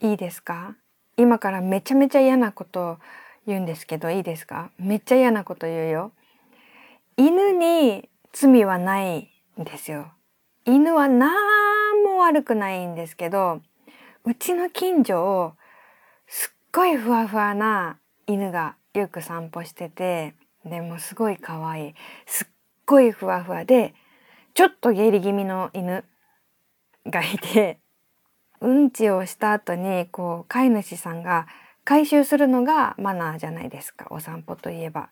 いいですか？今からめちゃめちゃ嫌なこと言うんですけどいいですか？めっちゃ嫌なこと言うよ。犬に罪はないんですよ。犬は何も悪くないんですけどうちの近所をすっごいふわふわな犬がよく散歩しててでもすごい可愛いすっごいふわふわでちょっと下痢気味の犬がいてうんちをした後にこう飼い主さんが回収するのがマナーじゃないですかお散歩といえば。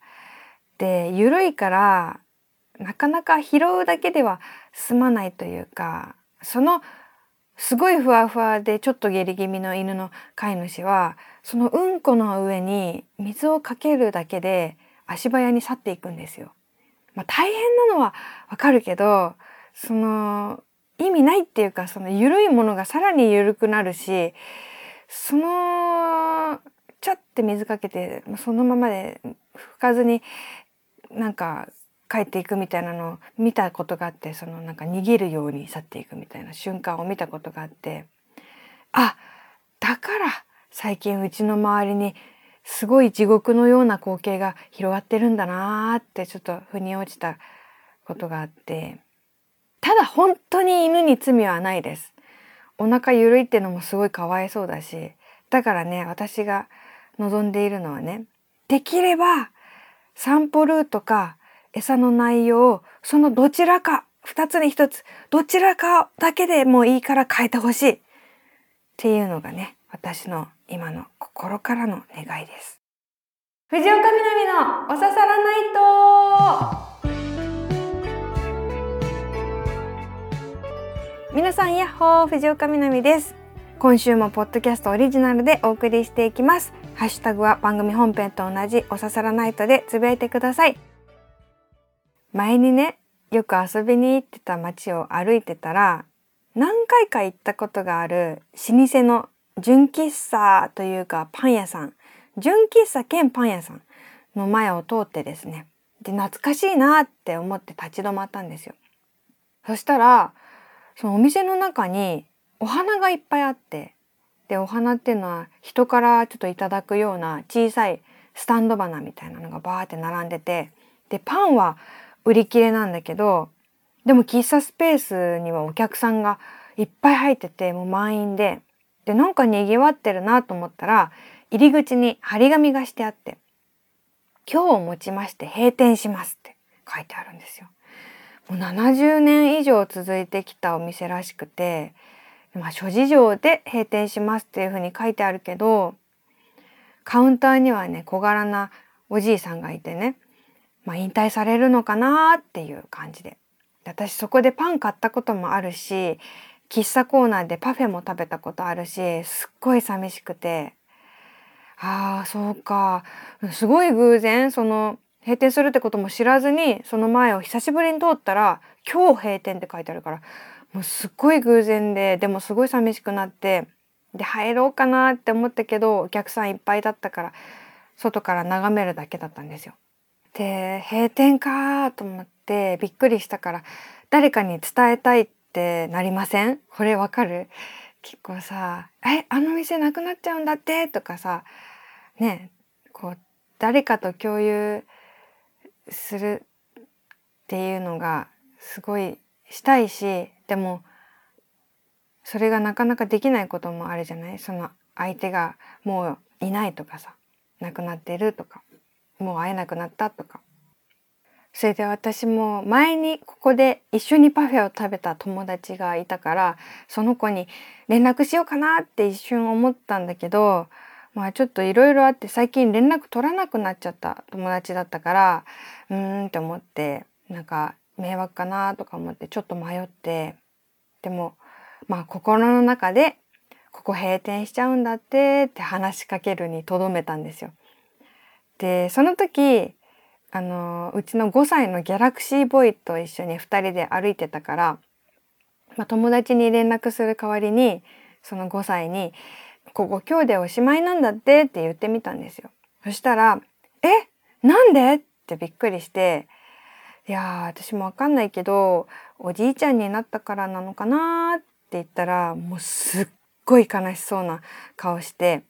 で緩いからなかなか拾うだけでは済まないというかそのすごいふわふわでちょっと下痢気味の犬の飼い主はそのうんこの上に水をかけるだけで足早に去っていくんですよ。まあ、大変なのはわかるけどその意味ないっていうかその緩いものがさらに緩くなるしそのちゃって水かけてそのままで拭かずになんか帰っていくみたいなのを見たことがあってそのなんか逃げるように去っていくみたいな瞬間を見たことがあってあだから最近うちの周りにすごい地獄のような光景が広がってるんだなーってちょっと腑に落ちたことがあって。ただ本当に犬に罪はないです。お腹ゆるいってのもすごいかわいそうだしだからね私が望んでいるのはねできれば散歩ルートか餌の内容をそのどちらか2つに1つどちらかだけでもいいから変えてほしいっていうのがね私の今の心からの願いです。藤岡みなみのおささらないと皆さんやっほー藤岡みなみです。今週もポッドキャストオリジナルでお送りしていきます。ハッシュタグは番組本編と同じおささらナイトでつぶやいてください。前にねよく遊びに行ってた街を歩いてたら何回か行ったことがある老舗の純喫茶というかパン屋さん。純喫茶兼パン屋さんの前を通ってですね。で懐かしいなって思って立ち止まったんですよ。そしたらそのお店の中にお花がいっぱいあってでお花っていうのは人からちょっといただくような小さいスタンド花みたいなのがバーって並んでてでパンは売り切れなんだけどでも喫茶スペースにはお客さんがいっぱい入っててもう満員ででなんかにぎわってるなと思ったら入り口に張り紙がしてあって「今日をもちまして閉店します」って書いてあるんですよ。もう70年以上続いてきたお店らしくて、まあ、諸事情で閉店しますっていうふうに書いてあるけどカウンターにはね小柄なおじいさんがいてね、まあ、引退されるのかなっていう感じで。私そこでパン買ったこともあるし喫茶コーナーでパフェも食べたことあるしすっごい寂しくて。ああそうか。すごい偶然その閉店するってことも知らずにその前を久しぶりに通ったら「今日閉店」って書いてあるからもうすっごい偶然ででもすごい寂しくなってで入ろうかなって思ったけどお客さんいっぱいだったから外から眺めるだけだったんですよ。で閉店かと思ってびっくりしたから誰かに伝えたいってなりません？これわかる？結構さ「えあの店なくなっちゃうんだって」とかさねこう誰かと共有するっていうのがすごいしたいしでもそれがなかなかできないこともあるじゃない？その相手がもういないとかさ亡くなってるとかもう会えなくなったとか。それで私も前にここで一緒にパフェを食べた友達がいたからその子に連絡しようかなって一瞬思ったんだけどまあちょっといろいろあって最近連絡取らなくなっちゃった友達だったからうーんって思ってなんか迷惑かなとか思ってちょっと迷ってでもまあ心の中でここ閉店しちゃうんだってって話しかけるにとどめたんですよ。でその時あのうちの5歳のギャラクシーボーイと一緒に2人で歩いてたから、まあ、友達に連絡する代わりにその5歳にここ今日でおしまいなんだってって言ってみたんですよ。そしたら、え？なんで？ってびっくりして、いやー私もわかんないけど、おじいちゃんになったからなのかなーって言ったら、もうすっごい悲しそうな顔して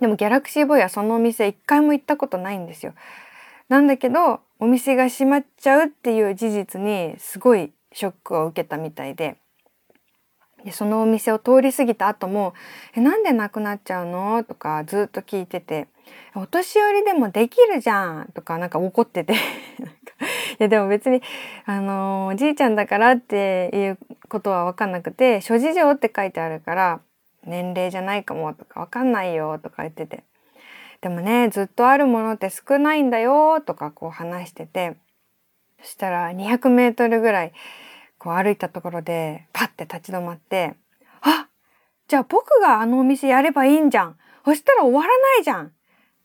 でもギャラクシーボーイはそのお店一回も行ったことないんですよ。なんだけどお店が閉まっちゃうっていう事実にすごいショックを受けたみたいででそのお店を通り過ぎた後も「えなんでなくなっちゃうの?」とかずっと聞いてて「お年寄りでもできるじゃん」とかなんか怒ってて。いやでも別にあのおじいちゃんだからっていうことは分かんなくて「諸事情」って書いてあるから年齢じゃないかもとか分かんないよとか言ってて。でもねずっとあるものって少ないんだよとかこう話してて。そしたら200メートルぐらいこう歩いたところでパッて立ち止まって「あじゃあ僕があのお店やればいいんじゃんそしたら終わらないじゃん」っ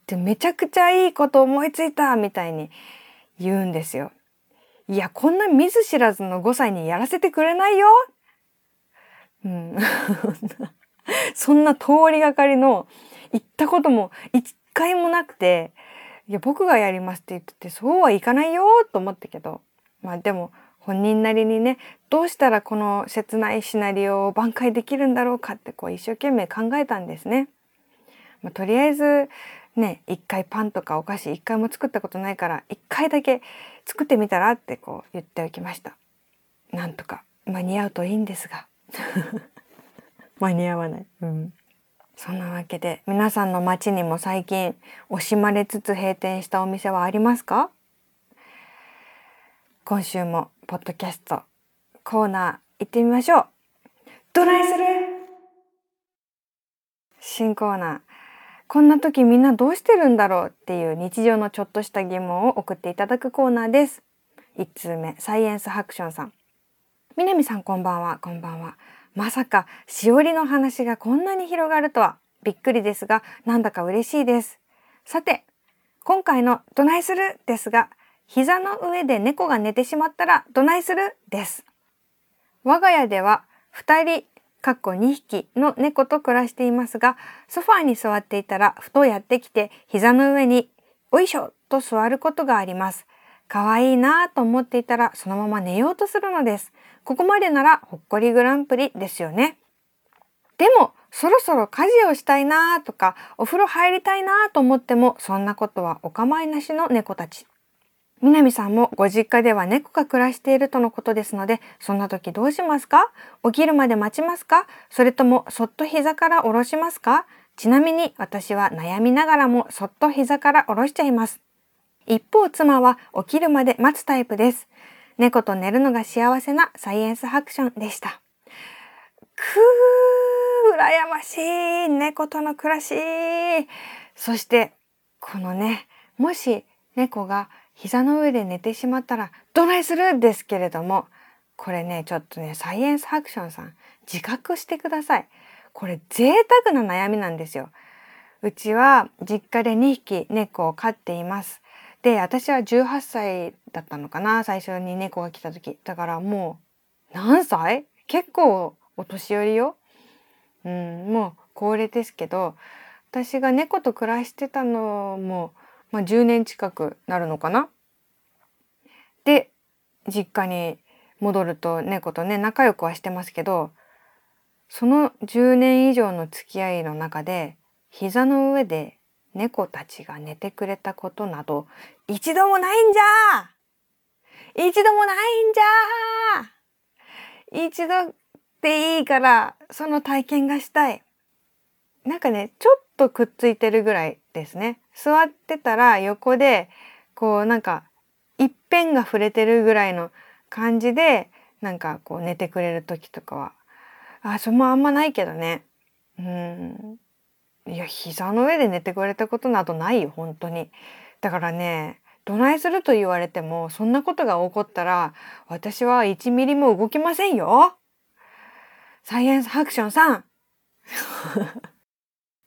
てめちゃくちゃいいこと思いついたみたいに言うんですよ。いやこんな見ず知らずの5歳にやらせてくれないよ。うん、そんな通りがかりの行ったことも一回もなくていや僕がやりますって言っててそうはいかないよと思ったけどまあでも本人なりにねどうしたらこの切ないシナリオを挽回できるんだろうかってこう一生懸命考えたんですね。まあ、とりあえずね一回パンとかお菓子一回も作ったことないから一回だけ作ってみたらってこう言っておきました。なんとか間に合うといいんですが 間に合わない。うんそんなわけで皆さんの街にも最近惜しまれつつ閉店したお店はありますか？今週もポッドキャストコーナー行ってみましょう。どないする？新コーナー。こんな時みんなどうしてるんだろうっていう日常のちょっとした疑問を送っていただくコーナーです。1通目サイエンスハクションさん南さんこんばんは。こんばんは。まさかしおりの話がこんなに広がるとは。びっくりですがなんだか嬉しいです。さて今回のどないするですが膝の上で猫が寝てしまったらどないする？です我が家では2人かっこ2匹の猫と暮らしていますがソファーに座っていたらふとやってきて膝の上においしょと座ることがあります可愛いなと思っていたらそのまま寝ようとするのですここまでならほっこりグランプリですよね。でもそろそろ家事をしたいなとかお風呂入りたいなと思ってもそんなことはお構いなしの猫たち。南さんもご実家では猫が暮らしているとのことですのでそんな時どうしますか？起きるまで待ちますか？それともそっと膝から下ろしますか？ちなみに私は悩みながらもそっと膝から下ろしちゃいます。一方妻は起きるまで待つタイプです。猫と寝るのが幸せなサイエンスハクションでした。くー、羨ましい猫との暮らしそして、このね、もし猫が膝の上で寝てしまったらどないする？ですけれども、これね、ちょっとね、サイエンスハクションさん、自覚してください。これ贅沢な悩みなんですよ。うちは実家で2匹猫を飼っています。で私は18歳だったのかな最初に猫が来た時だからもう何歳？結構お年寄りよ、うん、もう高齢ですけど私が猫と暮らしてたのも、まあ、10年近くなるのかな。で実家に戻ると猫とね仲良くはしてますけどその10年以上の付き合いの中で膝の上で猫たちが寝てくれたことなど一度もないんじゃ！一度もないんじゃ！一度でいいからその体験がしたい。なんかねちょっとくっついてるぐらいですね。座ってたら横でこうなんか一辺が触れてるぐらいの感じでなんかこう寝てくれる時とかはあそれもあんまないけどね。うんいや膝の上で寝てくれたことなどないよ本当に。だからねどないすると言われてもそんなことが起こったら私は1ミリも動きませんよ。サイエンスハクションさん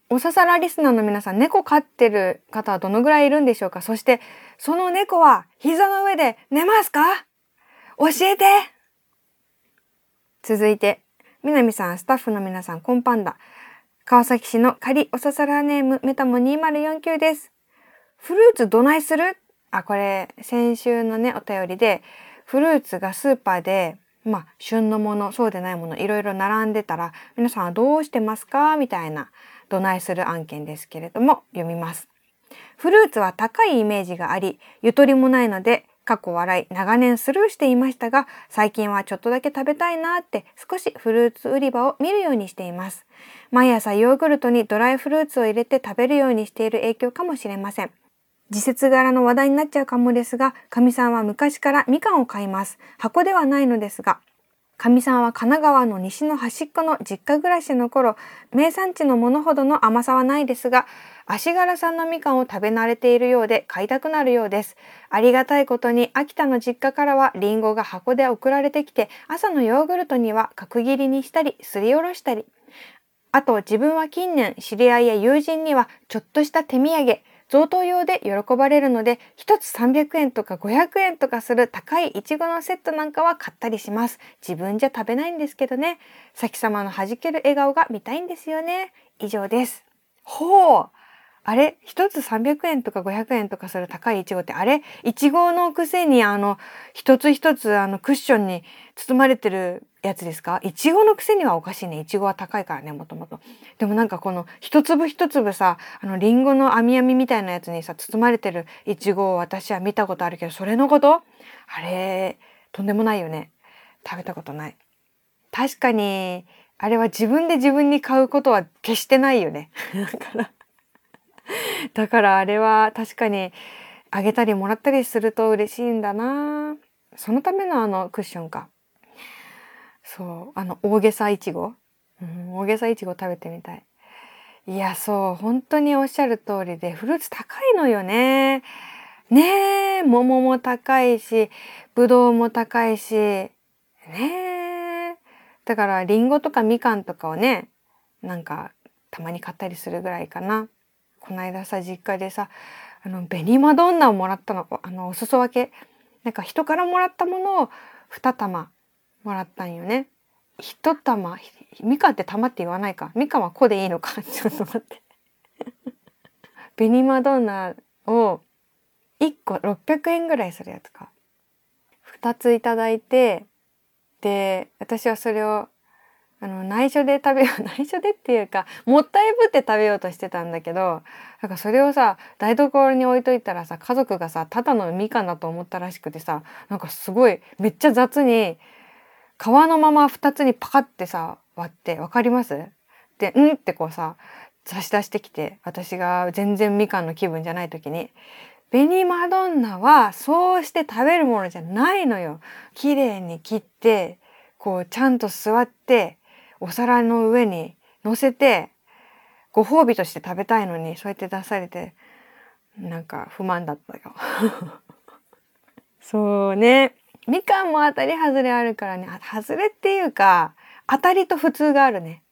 おささらリスナーの皆さん猫飼ってる方はどのぐらいいるんでしょうか？そしてその猫は膝の上で寝ますか？教えて！続いて南さんスタッフの皆さんコンパンダ川崎市の仮おささらネームメタモ2049です。フルーツどないする？あ、これ先週のね、お便りで、フルーツがスーパーでまあ旬のものそうでないものいろいろ並んでたら皆さんはどうしてますか？みたいなどないする案件ですけれども読みます。フルーツは高いイメージがありゆとりもないので過去笑い長年スルーしていましたが最近はちょっとだけ食べたいなって少しフルーツ売り場を見るようにしています毎朝ヨーグルトにドライフルーツを入れて食べるようにしている影響かもしれません時節柄の話題になっちゃうかもですが、かみさんは昔からみかんを買います。箱ではないのですが、かみさんは神奈川の西の端っこの実家暮らしの頃、名産地のものほどの甘さはないですが、足柄産のみかんを食べ慣れているようで買いたくなるようです。ありがたいことに秋田の実家からはりんごが箱で送られてきて、朝のヨーグルトには角切りにしたり、すりおろしたり。あと自分は近年知り合いや友人にはちょっとした手土産、贈答用で喜ばれるので1つ300円とか500円とかする高いいちごのセットなんかは買ったりします。自分じゃ食べないんですけどね。先様の弾ける笑顔が見たいんですよね。以上です。ほう。あれ一つ300円とか500円とかする高いイチゴってあれイチゴのくせにあの一つ一つあのクッションに包まれてるやつですか？イチゴのくせにはおかしいね。イチゴは高いからね、もともと。でもなんかこの一粒一粒さ、あのリンゴの網網みたいなやつにさ、包まれてるイチゴを私は見たことあるけど、それのこと？あれ、とんでもないよね。食べたことない。確かに、あれは自分で自分に買うことは決してないよね。だからだからあれは確かにあげたりもらったりすると嬉しいんだなそのためのあのクッションかそうあの大げさいちご、うん、大げさいちご食べてみたい。いやそう本当におっしゃる通りでフルーツ高いのよね。ねえ桃も高いしぶどうも高いし。ねえ。だからりんごとかみかんとかをねなんかたまに買ったりするぐらいかな。この間さ実家でさあの紅マドンナをもらったの。あのお裾分け。なんか人からもらったものを2玉もらったんよね。一玉みかって玉って言わないか。みかは子でいいのか。ちょっと待って。紅マドンナを1個600円ぐらいするやつか。2ついただいてで私はそれをあの内緒で食べよう 内緒でっていうかもったいぶって食べようとしてたんだけどなんかそれをさ台所に置いといたらさ家族がさただのみかんだと思ったらしくてさなんかすごいめっちゃ雑に皮のまま2つにパカってさ割って分かります？で「ん?」ってこうさ差し出してきて私が全然みかんの気分じゃない時に「紅マドンナはそうして食べるものじゃないのよ」綺麗に切ってこうちゃんと座ってお皿の上に乗せてご褒美として食べたいのにそうやって出されてなんか不満だったよ。そうねみかんも当たり外れあるからね。外れっていうか当たりと普通があるね。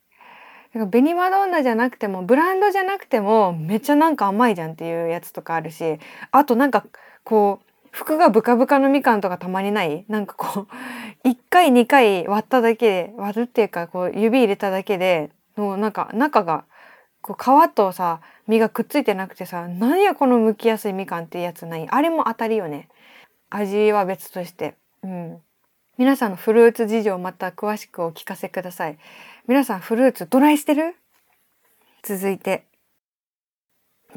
紅マドンナじゃなくてもブランドじゃなくてもめっちゃなんか甘いじゃんっていうやつとかあるしあとなんかこう服がブカブカのみかんとかたまにない？なんかこう1回2回割っただけで割るっていうかこう指入れただけでもうなんか中がこう皮とさ実がくっついてなくてさ何やこの剥きやすいみかんっていうやつない？あれも当たりよね。味は別として。うん。皆さんのフルーツ事情また詳しくお聞かせください。皆さんフルーツどないしてる？続いて。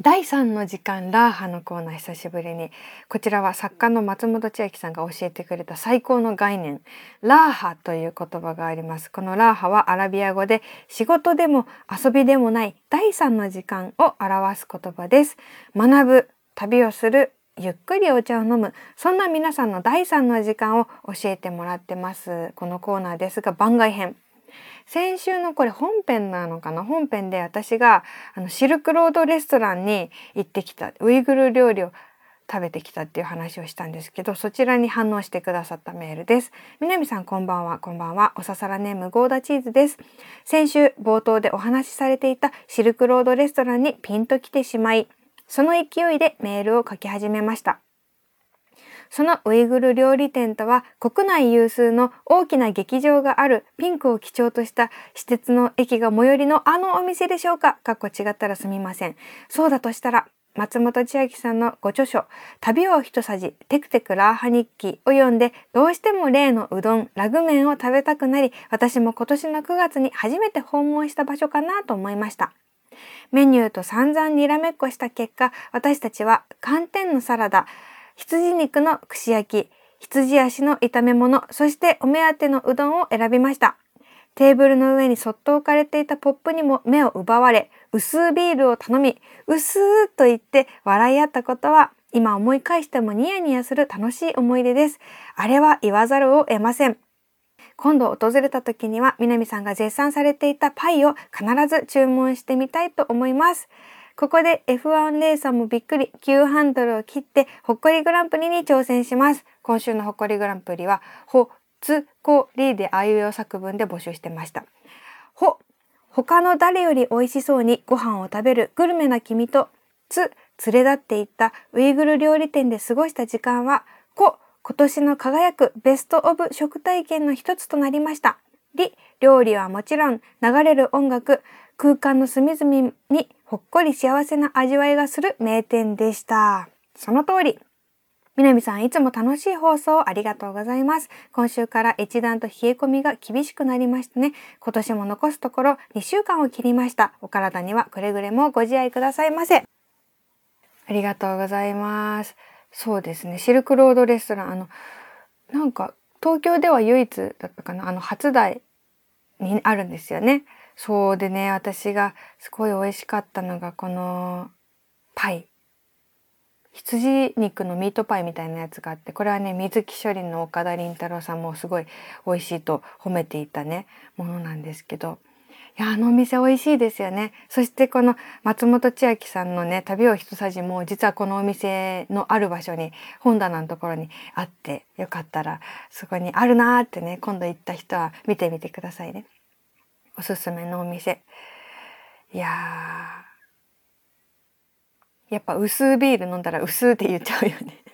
第3の時間ラーハのコーナー久しぶりに。こちらは作家の松本千秋さんが教えてくれた最高の概念。ラーハという言葉があります。このラーハはアラビア語で仕事でも遊びでもない第3の時間を表す言葉です。学ぶ旅をするゆっくりお茶を飲む。そんな皆さんの第3の時間を教えてもらってます。このコーナーですが番外編。先週のこれ本編なのかな？本編で私があのシルクロードレストランに行ってきた。ウイグル料理を食べてきたっていう話をしたんですけどそちらに反応してくださったメールです。南さんこんばんは。こんばんは。おささらネームゴーダチーズです。先週冒頭でお話しされていたシルクロードレストランにピンと来てしまいその勢いでメールを書き始めましたそのウイグル料理店とは国内有数の大きな劇場があるピンクを基調とした私鉄の駅が最寄りのあのお店でしょうかかっこ違ったらすみません。そうだとしたら松本千秋さんのご著書旅を一さじテクテクラーハ日記を読んでどうしても例のうどんラグ麺を食べたくなり私も今年の9月に初めて訪問した場所かなと思いましたメニューと散々にらめっこした結果私たちは寒天のサラダ羊肉の串焼き羊足の炒め物そしてお目当てのうどんを選びました。テーブルの上にそっと置かれていたポップにも目を奪われ薄ビールを頼み薄ーと言って笑い合ったことは今思い返してもニヤニヤする楽しい思い出です。あれは言わざるを得ません。今度訪れた時には南さんが絶賛されていたパイを必ず注文してみたいと思いますここで F1 レーサーもびっくり急ハンドルを切ってほっこりグランプリに挑戦します今週のほっこりグランプリはほつこりであいうえお作文で募集してました。ほ、他の誰より美味しそうにご飯を食べるグルメな君と、つ、連れ立っていったウイグル料理店で過ごした時間は、こ、今年の輝くベストオブ食体験の一つとなりました。り、料理はもちろん流れる音楽、空間の隅々にほっこり幸せな味わいがする名店でした。その通り。南さん、いつも楽しい放送ありがとうございます。今週から一段と冷え込みが厳しくなりましたね。今年も残すところ2週間を切りました。お体にはくれぐれもご自愛くださいませ。ありがとうございます。そうですね。シルクロードレストラン、あの、なんか東京では唯一だったかな、あの初台にあるんですよね。そうでね、私がすごい美味しかったのがこのパイ。羊肉のミートパイみたいなやつがあってこれはね水木処理の岡田凛太郎さんもすごい美味しいと褒めていたねものなんですけどやあのお店美味しいですよね。そしてこの松本千秋さんのね旅を一さじも実はこのお店のある場所に本棚のところにあってよかったらそこにあるなーってね今度行った人は見てみてくださいね。おすすめのお店。いややっぱ薄ビール飲んだら薄って言っちゃうよね。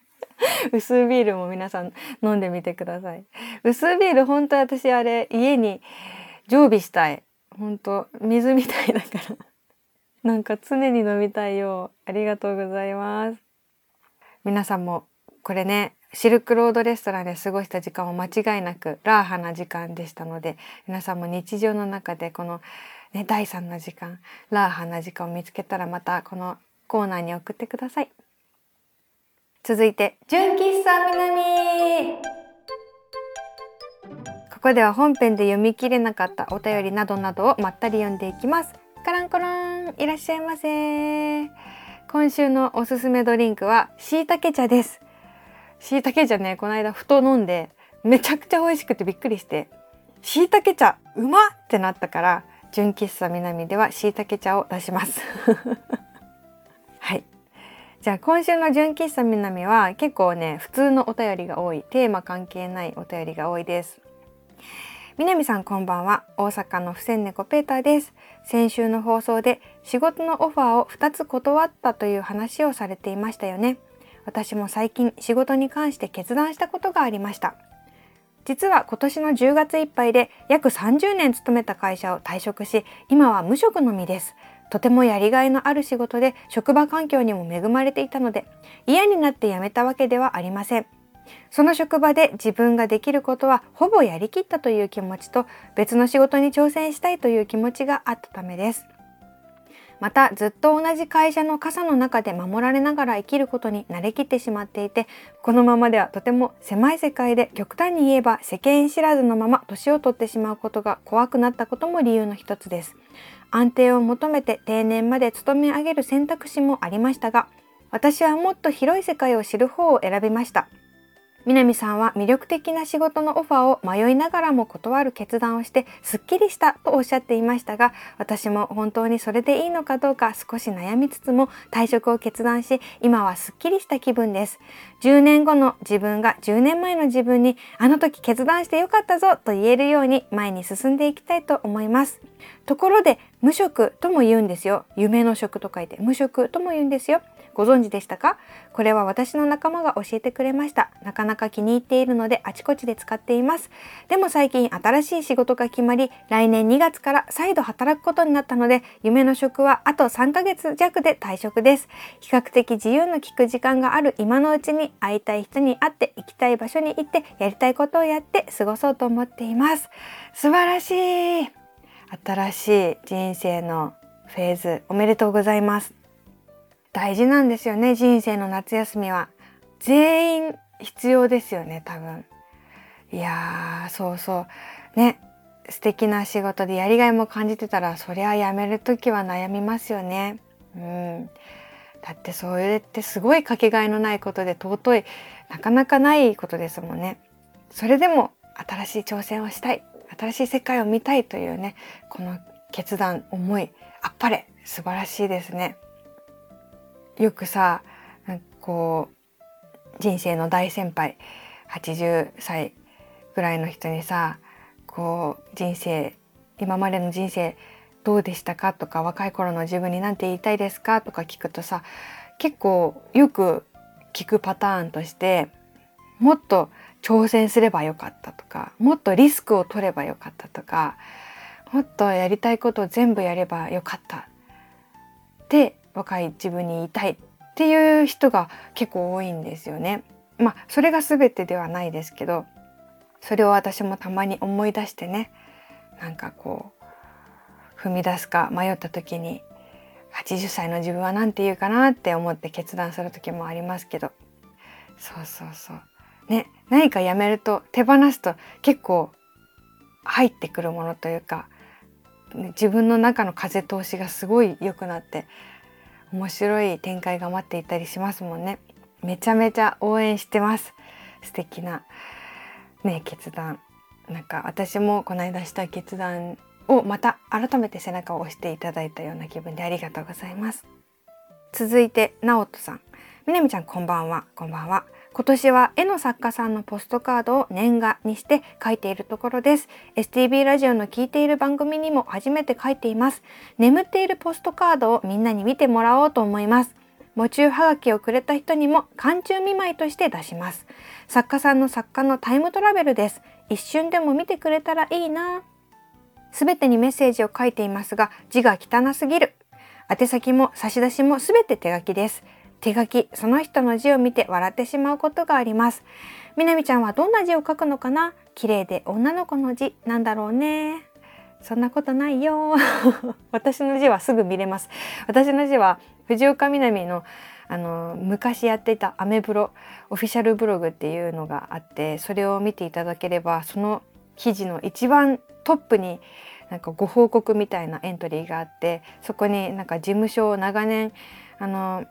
薄ビールも皆さん飲んでみてください。薄ビール本当私あれ家に常備したい。本当水みたいだから。なんか常に飲みたいよありがとうございます。皆さんもこれねシルクロードレストランで過ごした時間は間違いなくラーハな時間でしたので皆さんも日常の中でこのね、第3の時間ラーハな時間を見つけたらまたこのコーナーに送ってください。続いて純喫茶南。ここでは本編で読み切れなかったお便りなどなどをまったり読んでいきます。カランコロンいらっしゃいませ。今週のおすすめドリンクはしいたけ茶です。しいたけ茶ねこの間ふと飲んでめちゃくちゃ美味しくてびっくりしてしいたけ茶うまってなったから純喫茶南ではしいたけ茶を出します。はい。じゃあ今週の純喫茶南は結構ね普通のお便りが多い。テーマ関係ないお便りが多いです。南さんこんばんは。大阪の不戦猫ペーターです。先週の放送で仕事のオファーを2つ断ったという話をされていましたよね。私も最近仕事に関して決断したことがありました。実は今年の10月いっぱいで約30年勤めた会社を退職し今は無職の身です。とてもやりがいのある仕事で職場環境にも恵まれていたので嫌になって辞めたわけではありません。その職場で自分ができることはほぼやりきったという気持ちと別の仕事に挑戦したいという気持ちがあったためです。またずっと同じ会社の傘の中で守られながら生きることに慣れきってしまっていてこのままではとても狭い世界で極端に言えば世間知らずのまま年を取ってしまうことが怖くなったことも理由の一つです。安定を求めて定年まで勤め上げる選択肢もありましたが私はもっと広い世界を知る方を選びました。南さんは魅力的な仕事のオファーを迷いながらも断る決断をしてすっきりしたとおっしゃっていましたが私も本当にそれでいいのかどうか少し悩みつつも退職を決断し今はすっきりした気分です。10年後の自分が10年前の自分にあの時決断してよかったぞと言えるように前に進んでいきたいと思います。ところで無職とも言うんですよ。夢の職と書いて無職とも言うんですよ。ご存知でしたか？これは私の仲間が教えてくれました。なかなか気に入っているのであちこちで使っています。でも最近新しい仕事が決まり来年2月から再度働くことになったので夢の職はあと3ヶ月弱で退職です。比較的自由の利く時間がある今のうちに会いたい人に会って行きたい場所に行ってやりたいことをやって過ごそうと思っています。素晴らしい。新しい人生のフェーズおめでとうございます。大事なんですよね人生の夏休みは。全員必要ですよね多分。いやーそうそう。ね素敵な仕事でやりがいも感じてたらそりゃ辞める時は悩みますよね。うん。だってそれってすごいかけがえのないことで尊いなかなかないことですもんね。それでも新しい挑戦をしたい。新しい世界を見たいというねこの決断思いあっぱれ。素晴らしいですね。よくさこう人生の大先輩80歳ぐらいの人にさこう人生今までの人生どうでしたかとか若い頃の自分に何て言いたいですか？とか聞くとさ結構よく聞くパターンとしてもっと挑戦すればよかったとかもっとリスクを取ればよかったとかもっとやりたいことを全部やればよかったって若い自分に言いたいっていう人が結構多いんですよね。まあそれが全てではないですけどそれを私もたまに思い出してねなんかこう踏み出すか迷った時に80歳の自分は何て言うかなって思って決断する時もありますけどそうそうそうね何かやめると手放すと結構入ってくるものというか自分の中の風通しがすごい良くなって面白い展開が待っていたりしますもんね。めちゃめちゃ応援してます。素敵なね決断。なんか私もこの間した決断をまた改めて背中を押していただいたような気分でありがとうございます。続いて直人さん。みなみちゃんこんばんは。こんばんは。今年は絵の作家さんのポストカードを年賀にして書いているところです。STB ラジオの聞いている番組にも初めて書いています。眠っているポストカードをみんなに見てもらおうと思います。喪中はがきをくれた人にも寒中見舞いとして出します。作家さんの作家のタイムトラベルです。一瞬でも見てくれたらいいな。すべてにメッセージを書いていますが字が汚すぎる宛先も差出もすべて手書きです手書きその人の字を見て笑ってしまうことがあります。みなみちゃんはどんな字を書くのかな？綺麗で女の子の字。なんだろうね。そんなことないよ。私の字はすぐ見れます。私の字は藤岡みなみのあの昔やっていたアメブロオフィシャルブログっていうのがあってそれを見ていただければその記事の一番トップになんかご報告みたいなエントリーがあってそこになんか事務所を長年あの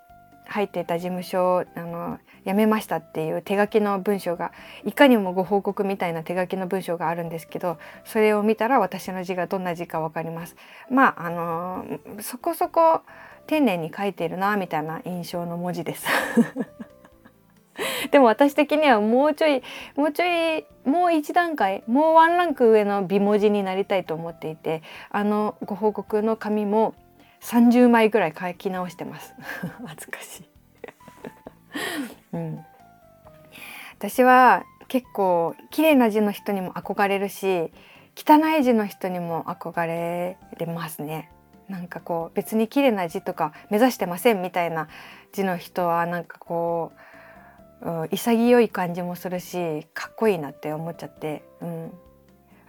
入っていた事務所をあの辞めましたっていう手書きの文章がいかにもご報告みたいな手書きの文章があるんですけどそれを見たら私の字がどんな字か分かります。まああのそこそこ丁寧に書いているなみたいな印象の文字です。でも私的にはもうちょいもうちょいもう一段階もうワンランク上の美文字になりたいと思っていてあのご報告の紙も30枚ぐらい書き直してます。恥ずかしい。うん、私は結構綺麗な字の人にも憧れるし汚い字の人にも憧れますね。なんかこう別に綺麗な字とか目指してませんみたいな字の人はなんかこう、うん、潔い感じもするしかっこいいなって思っちゃって、うん、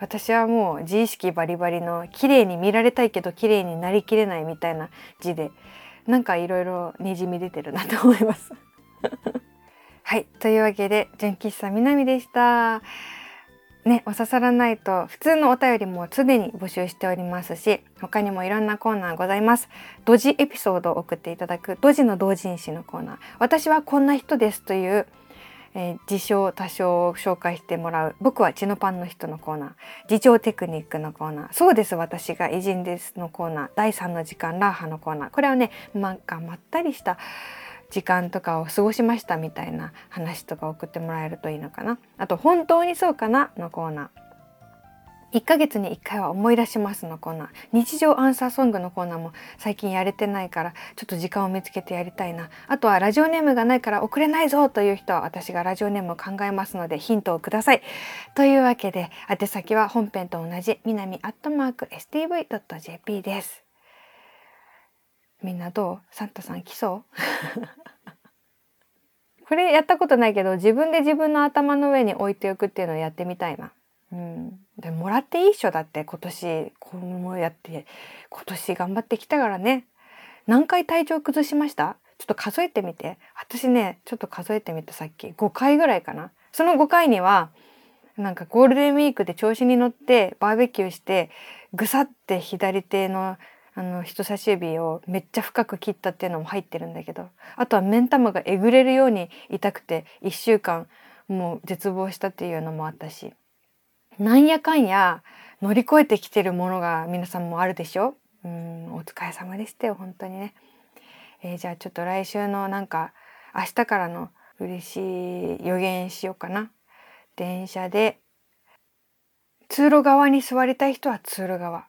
私はもう自意識バリバリの綺麗に見られたいけど綺麗になりきれないみたいな字でなんかいろいろにじみ出てるなと思います。はいというわけで純喫茶みなみでした。ねお刺さらないと普通のお便りも常に募集しておりますし他にもいろんなコーナーございます。ドジエピソードを送っていただくドジの同人誌のコーナー。私はこんな人ですというえー、自称多少を紹介してもらう僕は血のパンの人のコーナー。自重テクニックのコーナー。そうです私が偉人ですのコーナー。第3の時間ラーハのコーナー。これはねなんかまったりした時間とかを過ごしましたみたいな話とか送ってもらえるといいのかな。あと本当にそうかなのコーナー。1ヶ月に1回は思い出しますのコーナー。日常アンサーソングのコーナーも最近やれてないからちょっと時間を見つけてやりたいな。あとはラジオネームがないから送れないぞという人は私がラジオネームを考えますのでヒントをください。というわけで宛先は本編と同じ南アットマーク stv.jp です。みんなどう？サンタさん来そう？これやったことないけど自分で自分の頭の上に置いておくっていうのをやってみたいな。うん、でもらっていいっしょ？だって今年こうやって今年頑張ってきたからね。何回体調崩しました？ちょっと数えてみて。私ねちょっと数えてみたさっき。5回ぐらいかな。その5回にはなんかゴールデンウィークで調子に乗ってバーベキューしてぐさって左手のあの人差し指をめっちゃ深く切ったっていうのも入ってるんだけど。あとは目ん玉がえぐれるように痛くて1週間もう絶望したっていうのもあったし。なんやかんや乗り越えてきてるものが皆さんもあるでしょ？うんお疲れ様でしたよ本当にね、えー、じゃあちょっと来週のなんか明日からの嬉しい予言しようかな。電車で通路側に座りたい人は通路側。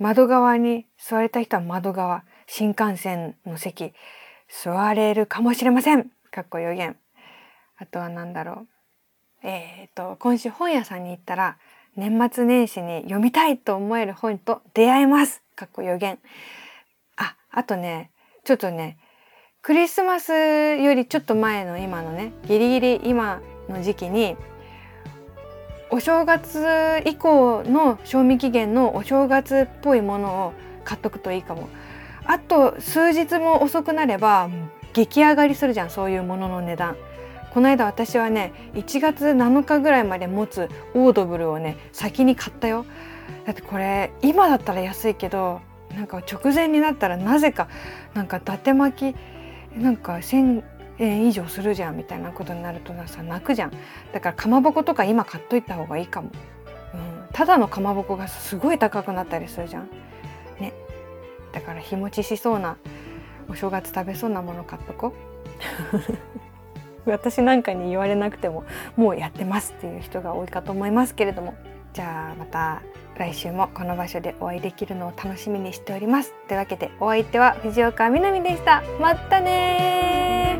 窓側に座りたい人は窓側。新幹線の席座れるかもしれません。かっこ予言。あとは何だろう。えーと、今週本屋さんに行ったら年末年始に読みたいと思える本と出会えます。かっこ予言。あ、あとね、ちょっとね、クリスマスよりちょっと前の今のね、ギリギリ今の時期に、お正月以降の賞味期限のお正月っぽいものを買っとくといいかも。あと数日も遅くなれば激上がりするじゃん、そういうものの値段。この間私はね1月7日ぐらいまで持つオードブルをね先に買ったよ。だってこれ今だったら安いけどなんか直前になったらなぜかなんか伊達巻きなんか1,000円以上するじゃんみたいなことになるとさ泣くじゃん。だからかまぼことか今買っといた方がいいかも、うん、ただのかまぼこがすごい高くなったりするじゃん。ね。だから日持ちしそうなお正月食べそうなもの買っとこう。私なんかに言われなくてももうやってますっていう人が多いかと思いますけれども。じゃあまた来週もこの場所でお会いできるのを楽しみにしております。というわけでお相手は藤岡みなみでした。またね